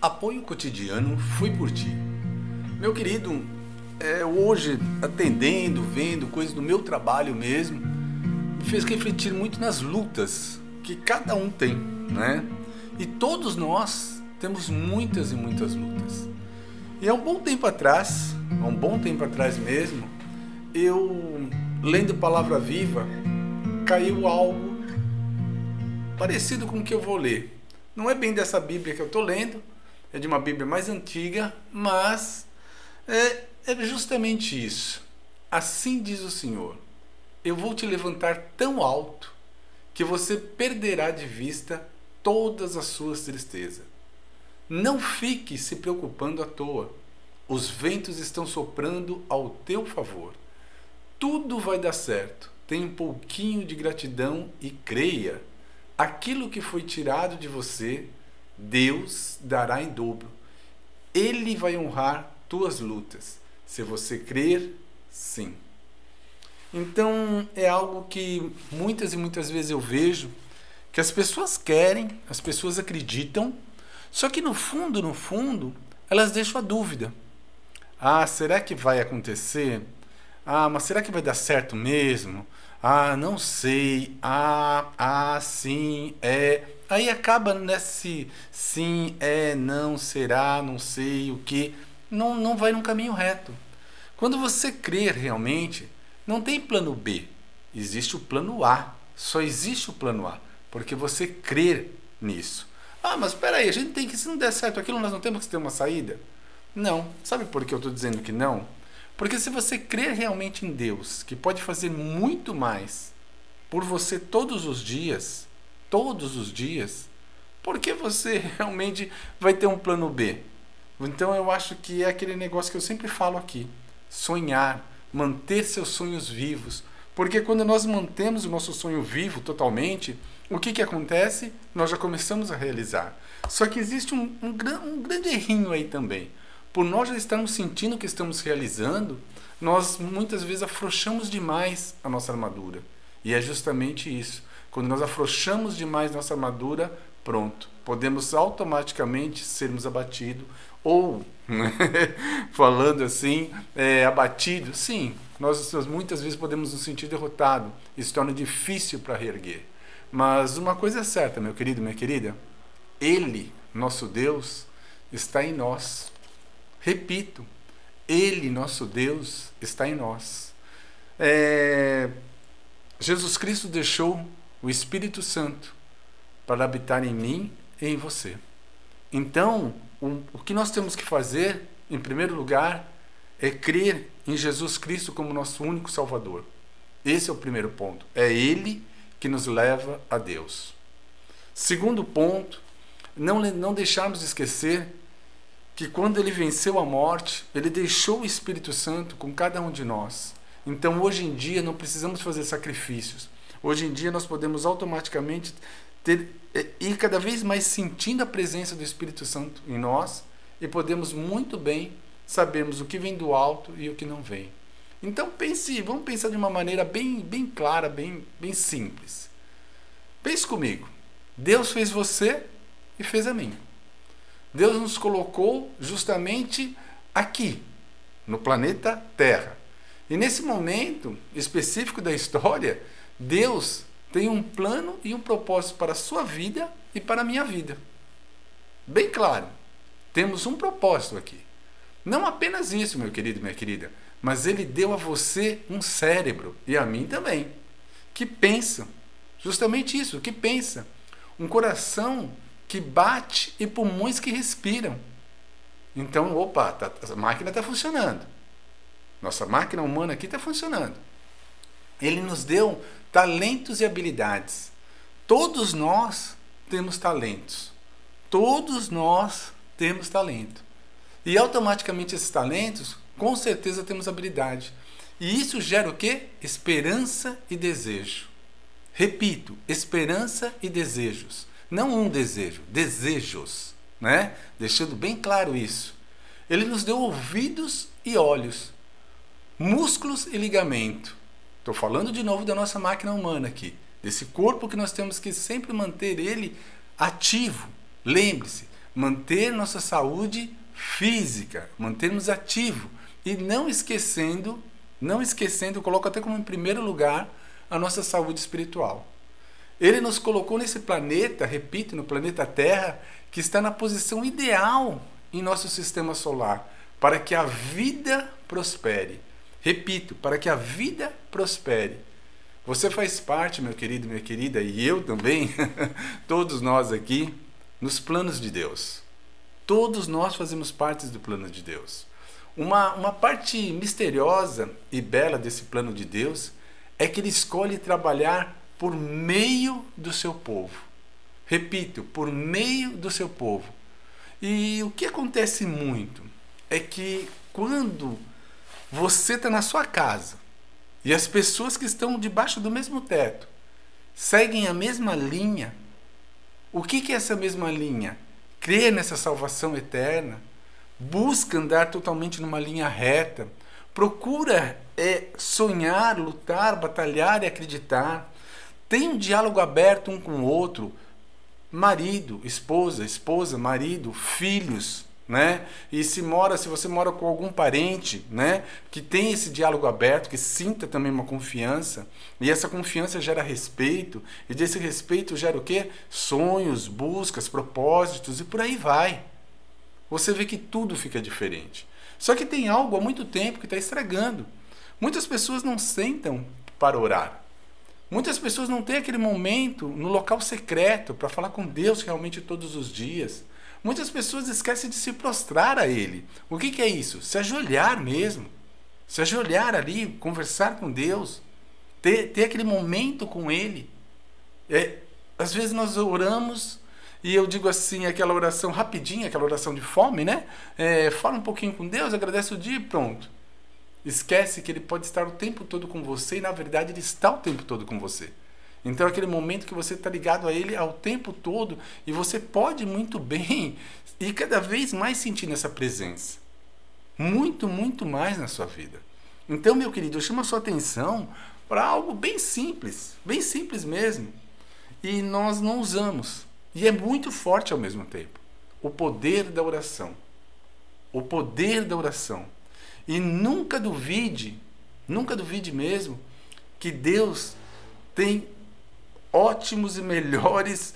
Apoio cotidiano Fui por Ti. Meu querido, é, hoje, atendendo, vendo coisas do meu trabalho mesmo, me fez refletir muito nas lutas que cada um tem, né? E todos nós temos muitas e muitas lutas. E há um bom tempo atrás, há um bom tempo atrás mesmo, eu, lendo Palavra Viva, caiu algo parecido com o que eu vou ler. Não é bem dessa Bíblia que eu estou lendo, é de uma Bíblia mais antiga, mas é, é justamente isso. Assim diz o Senhor: Eu vou te levantar tão alto que você perderá de vista todas as suas tristezas. Não fique se preocupando à toa. Os ventos estão soprando ao teu favor. Tudo vai dar certo. Tenha um pouquinho de gratidão e creia. Aquilo que foi tirado de você Deus dará em dobro. Ele vai honrar tuas lutas. Se você crer, sim. Então é algo que muitas e muitas vezes eu vejo que as pessoas querem, as pessoas acreditam, só que no fundo, no fundo, elas deixam a dúvida. Ah, será que vai acontecer? Ah, mas será que vai dar certo mesmo? Ah, não sei. Ah, ah, sim, é. Aí acaba nesse sim, é, não, será, não sei o que. Não, não vai num caminho reto. Quando você crer realmente, não tem plano B. Existe o plano A. Só existe o plano A. Porque você crer nisso. Ah, mas espera aí, a gente tem que, se não der certo aquilo, nós não temos que ter uma saída? Não. Sabe por que eu estou dizendo que não? Porque se você crer realmente em Deus, que pode fazer muito mais por você todos os dias, todos os dias, porque você realmente vai ter um plano B. Então eu acho que é aquele negócio que eu sempre falo aqui: sonhar, manter seus sonhos vivos. Porque quando nós mantemos o nosso sonho vivo totalmente, o que, que acontece? Nós já começamos a realizar. Só que existe um, um, um grande errinho aí também. Por nós já estarmos sentindo que estamos realizando, nós muitas vezes afrouxamos demais a nossa armadura. E é justamente isso. Quando nós afrouxamos demais nossa armadura, pronto, podemos automaticamente sermos abatidos ou, né, falando assim, é, abatido. Sim, nós, nós muitas vezes podemos nos sentir derrotados. Isso torna difícil para reerguer. Mas uma coisa é certa, meu querido, minha querida, Ele, nosso Deus, está em nós. Repito, Ele, nosso Deus, está em nós. É, Jesus Cristo deixou o Espírito Santo para habitar em mim e em você. Então, o, que nós temos que fazer, em primeiro lugar, é crer em Jesus Cristo como nosso único Salvador. Esse é o primeiro ponto. É Ele que nos leva a Deus. Segundo ponto, não, não deixarmos de esquecer que quando ele venceu a morte, ele deixou o Espírito Santo com cada um de nós. Então, hoje em dia, não precisamos fazer sacrifícios. Hoje em dia nós podemos automaticamente ter, é, ir cada vez mais sentindo a presença do Espírito Santo em nós e podemos muito bem sabermos o que vem do alto e o que não vem. Então pense, vamos pensar de uma maneira bem, bem clara, bem, bem simples. Pense comigo. Deus fez você e fez a mim. Deus nos colocou justamente aqui, no planeta Terra. E nesse momento específico da história, Deus tem um plano e um propósito para a sua vida e para a minha vida. Bem claro, temos um propósito aqui. Não apenas isso, meu querido minha querida, mas Ele deu a você um cérebro e a mim também, que pensa, justamente isso, que pensa. Um coração que bate e pulmões que respiram. Então, opa, tá, a máquina está funcionando. Nossa máquina humana aqui está funcionando. Ele nos deu talentos e habilidades. Todos nós temos talentos. Todos nós temos talento. E automaticamente esses talentos, com certeza temos habilidade. E isso gera o quê? Esperança e desejo. Repito, esperança e desejos. Não um desejo, desejos, né? Deixando bem claro isso. Ele nos deu ouvidos e olhos, músculos e ligamento. Estou falando de novo da nossa máquina humana aqui, desse corpo que nós temos que sempre manter ele ativo. Lembre-se, manter nossa saúde física, mantermos ativo e não esquecendo, não esquecendo, coloco até como em primeiro lugar a nossa saúde espiritual. Ele nos colocou nesse planeta, repito, no planeta Terra, que está na posição ideal em nosso sistema solar, para que a vida prospere. Repito, para que a vida prospere. Você faz parte, meu querido, minha querida, e eu também, todos nós aqui, nos planos de Deus. Todos nós fazemos parte do plano de Deus. Uma, uma parte misteriosa e bela desse plano de Deus é que ele escolhe trabalhar por meio do seu povo. Repito, por meio do seu povo. E o que acontece muito é que quando você está na sua casa e as pessoas que estão debaixo do mesmo teto seguem a mesma linha, o que, que é essa mesma linha? Crer nessa salvação eterna, busca andar totalmente numa linha reta, procura é, sonhar, lutar, batalhar e acreditar, tem um diálogo aberto um com o outro, marido, esposa, esposa, marido, filhos, né? E se mora, se você mora com algum parente, né, que tem esse diálogo aberto, que sinta também uma confiança, e essa confiança gera respeito, e desse respeito gera o quê? Sonhos, buscas, propósitos e por aí vai. Você vê que tudo fica diferente. Só que tem algo há muito tempo que está estragando. Muitas pessoas não sentam para orar. Muitas pessoas não têm aquele momento no local secreto para falar com Deus realmente todos os dias. Muitas pessoas esquecem de se prostrar a Ele. O que, que é isso? Se ajoelhar mesmo. Se ajoelhar ali, conversar com Deus. Ter, ter aquele momento com Ele. É, às vezes nós oramos e eu digo assim, aquela oração rapidinha, aquela oração de fome, né? É, fala um pouquinho com Deus, agradece o dia e pronto. Esquece que Ele pode estar o tempo todo com você e na verdade Ele está o tempo todo com você. Então é aquele momento que você está ligado a Ele ao tempo todo e você pode muito bem e cada vez mais sentindo essa presença. Muito, muito mais na sua vida. Então, meu querido, eu chamo a sua atenção para algo bem simples, bem simples mesmo. E nós não usamos. E é muito forte ao mesmo tempo. O poder da oração. O poder da oração. E nunca duvide, nunca duvide mesmo, que Deus tem ótimos e melhores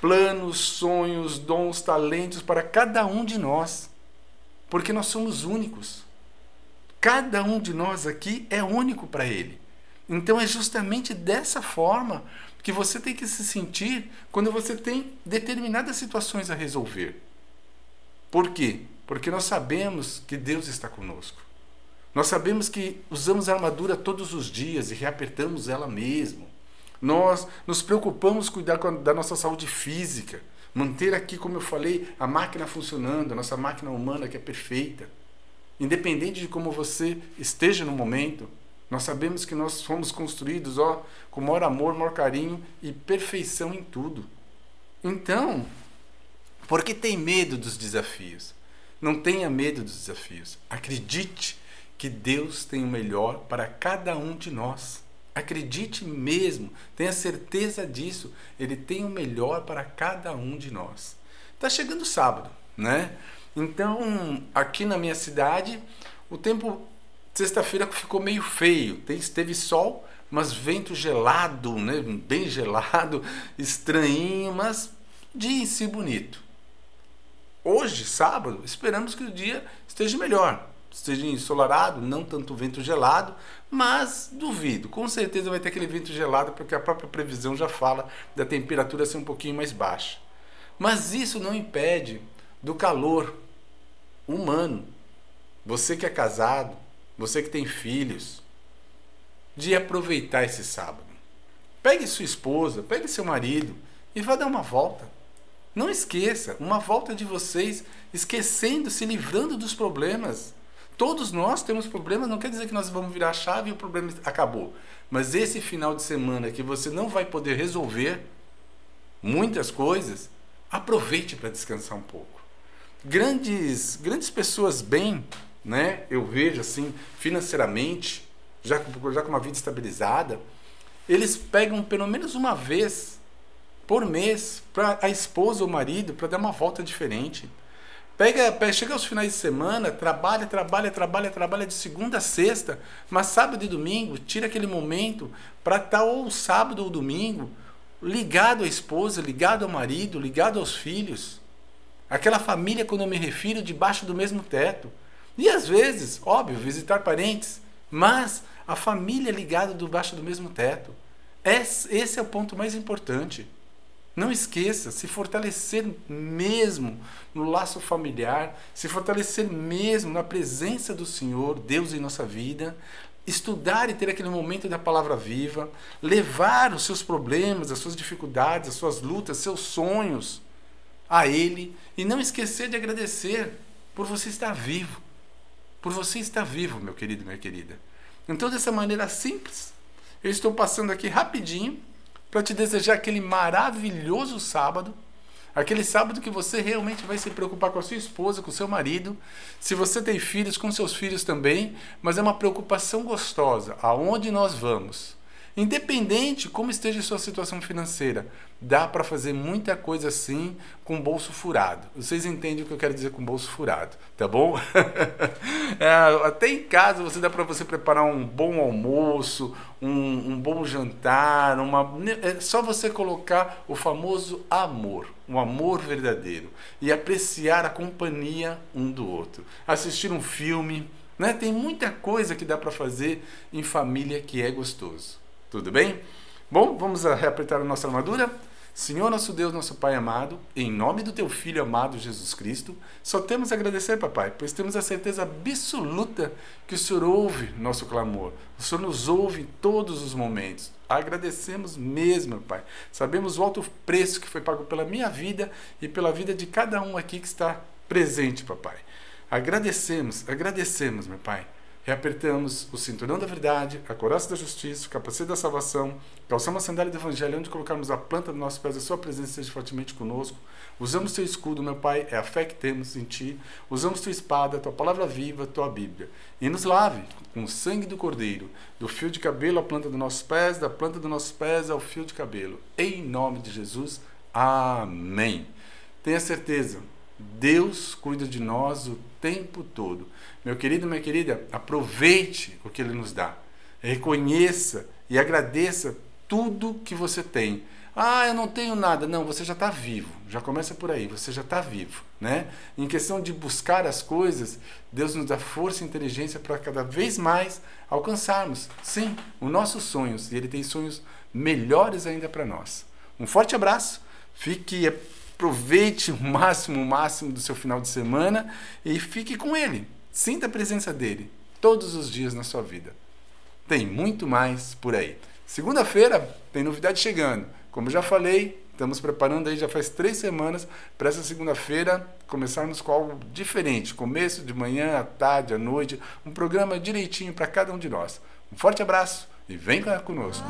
planos, sonhos, dons, talentos para cada um de nós, porque nós somos únicos. Cada um de nós aqui é único para Ele. Então é justamente dessa forma que você tem que se sentir quando você tem determinadas situações a resolver. Por quê? Porque nós sabemos que Deus está conosco. Nós sabemos que usamos a armadura todos os dias e reapertamos ela mesmo. Nós nos preocupamos cuidar da nossa saúde física, manter aqui, como eu falei, a máquina funcionando, a nossa máquina humana que é perfeita. Independente de como você esteja no momento, nós sabemos que nós fomos construídos ó, com maior amor, maior carinho e perfeição em tudo. Então, por que tem medo dos desafios? Não tenha medo dos desafios. Acredite que Deus tem o melhor para cada um de nós. Acredite mesmo, tenha certeza disso. Ele tem o melhor para cada um de nós. Está chegando sábado, né? Então, aqui na minha cidade, o tempo sexta-feira ficou meio feio. Teve sol, mas vento gelado, né? Bem gelado, estranhinho, mas dia em si bonito. Hoje, sábado, esperamos que o dia esteja melhor esteja ensolarado, não tanto vento gelado, mas duvido. Com certeza vai ter aquele vento gelado, porque a própria previsão já fala da temperatura ser um pouquinho mais baixa. Mas isso não impede do calor humano. Você que é casado, você que tem filhos, de aproveitar esse sábado. Pegue sua esposa, pegue seu marido e vá dar uma volta. Não esqueça, uma volta de vocês esquecendo, se livrando dos problemas. Todos nós temos problemas, não quer dizer que nós vamos virar a chave e o problema acabou. Mas esse final de semana que você não vai poder resolver muitas coisas, aproveite para descansar um pouco. Grandes, grandes pessoas bem, né? Eu vejo assim, financeiramente, já, já com uma vida estabilizada, eles pegam pelo menos uma vez por mês para a esposa ou marido para dar uma volta diferente. Pega, chega aos finais de semana, trabalha, trabalha, trabalha, trabalha de segunda a sexta, mas sábado e domingo, tira aquele momento para estar ou sábado ou domingo ligado à esposa, ligado ao marido, ligado aos filhos. Aquela família, quando eu me refiro, debaixo do mesmo teto. E às vezes, óbvio, visitar parentes, mas a família ligada debaixo do mesmo teto. Esse é o ponto mais importante. Não esqueça, se fortalecer mesmo no laço familiar, se fortalecer mesmo na presença do Senhor, Deus em nossa vida, estudar e ter aquele momento da palavra viva, levar os seus problemas, as suas dificuldades, as suas lutas, seus sonhos a Ele e não esquecer de agradecer por você estar vivo. Por você estar vivo, meu querido, minha querida. Então, dessa maneira simples, eu estou passando aqui rapidinho para te desejar aquele maravilhoso sábado, aquele sábado que você realmente vai se preocupar com a sua esposa, com o seu marido, se você tem filhos, com seus filhos também, mas é uma preocupação gostosa. Aonde nós vamos? Independente como esteja a sua situação financeira, dá para fazer muita coisa assim com bolso furado. Vocês entendem o que eu quero dizer com bolso furado, tá bom? é, até em casa você dá para você preparar um bom almoço, um, um bom jantar, uma, é só você colocar o famoso amor, um amor verdadeiro e apreciar a companhia um do outro. Assistir um filme, né? Tem muita coisa que dá para fazer em família que é gostoso. Tudo bem? Bom, vamos reapertar a nossa armadura? Senhor nosso Deus, nosso Pai amado, em nome do teu Filho amado Jesus Cristo, só temos a agradecer, papai, pois temos a certeza absoluta que o Senhor ouve nosso clamor. O Senhor nos ouve em todos os momentos. Agradecemos mesmo, Pai. Sabemos o alto preço que foi pago pela minha vida e pela vida de cada um aqui que está presente, papai. Agradecemos, agradecemos, meu Pai reapertamos o cinturão da verdade, a coraça da justiça, o capacete da salvação, calçamos a sandália do evangelho, onde colocarmos a planta dos nossos pés, a sua presença esteja fortemente conosco. Usamos teu escudo, meu Pai, é a fé que temos em ti. Usamos tua espada, tua palavra viva, tua Bíblia. E nos lave com o sangue do Cordeiro, do fio de cabelo à planta dos nossos pés, da planta dos nossos pés ao fio de cabelo. Em nome de Jesus. Amém. Tenha certeza, Deus cuida de nós o tempo todo. Meu querido, minha querida, aproveite o que Ele nos dá. Reconheça e agradeça tudo que você tem. Ah, eu não tenho nada. Não, você já está vivo. Já começa por aí. Você já está vivo, né? Em questão de buscar as coisas, Deus nos dá força e inteligência para cada vez mais alcançarmos, sim, os nossos sonhos. E Ele tem sonhos melhores ainda para nós. Um forte abraço. Fique, aproveite o máximo, o máximo do seu final de semana e fique com Ele. Sinta a presença dele todos os dias na sua vida. Tem muito mais por aí. Segunda-feira tem novidade chegando. Como já falei, estamos preparando aí já faz três semanas para essa segunda-feira começarmos com algo diferente. Começo de manhã, à tarde, à noite, um programa direitinho para cada um de nós. Um forte abraço e vem conosco.